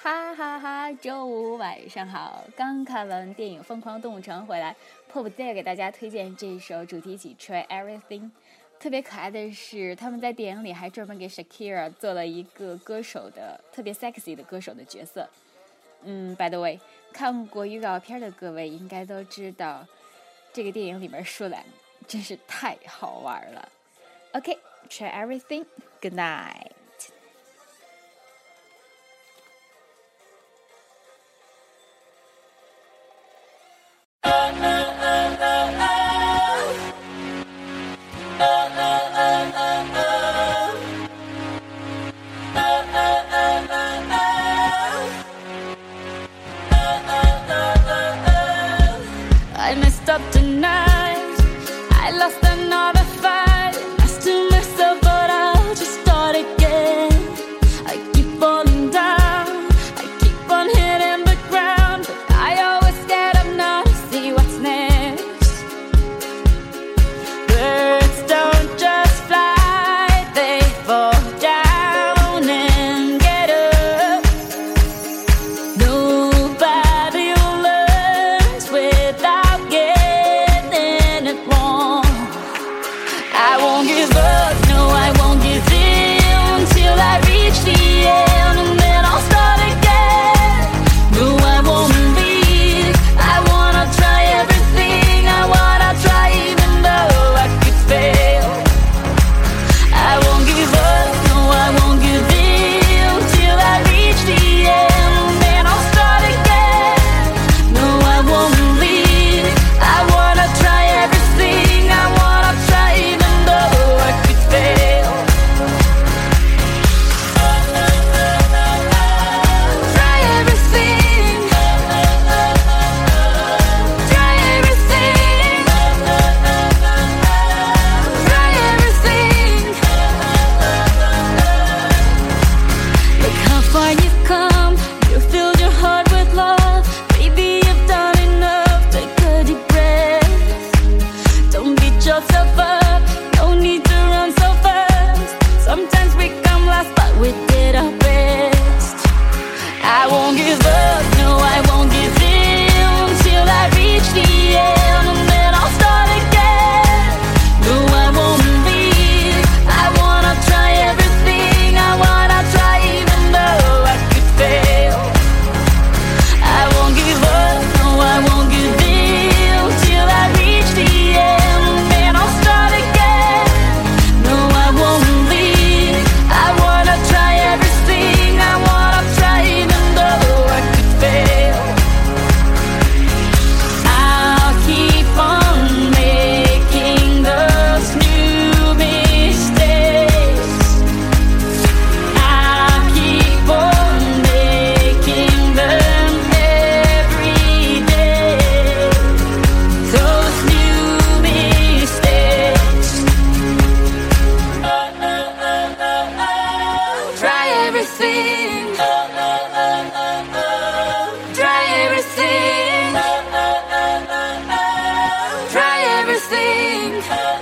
哈哈哈！周五晚上好，刚看完电影《疯狂动物城》回来，迫不及待给大家推荐这首主题曲《Try Everything》。特别可爱的是，他们在电影里还专门给 Shakira 做了一个歌手的特别 sexy 的歌手的角色。嗯，By the way，看过预告片的各位应该都知道，这个电影里面舒兰真是太好玩了。OK，Try Everything，Good night。You've come. You filled your heart with love. You've done enough. Take a deep breath. Don't beat yourself up. No need to run so fast. Sometimes we come last, but we did our best. I won't give up. Everything. Oh, oh, oh, Try everything. Try everything.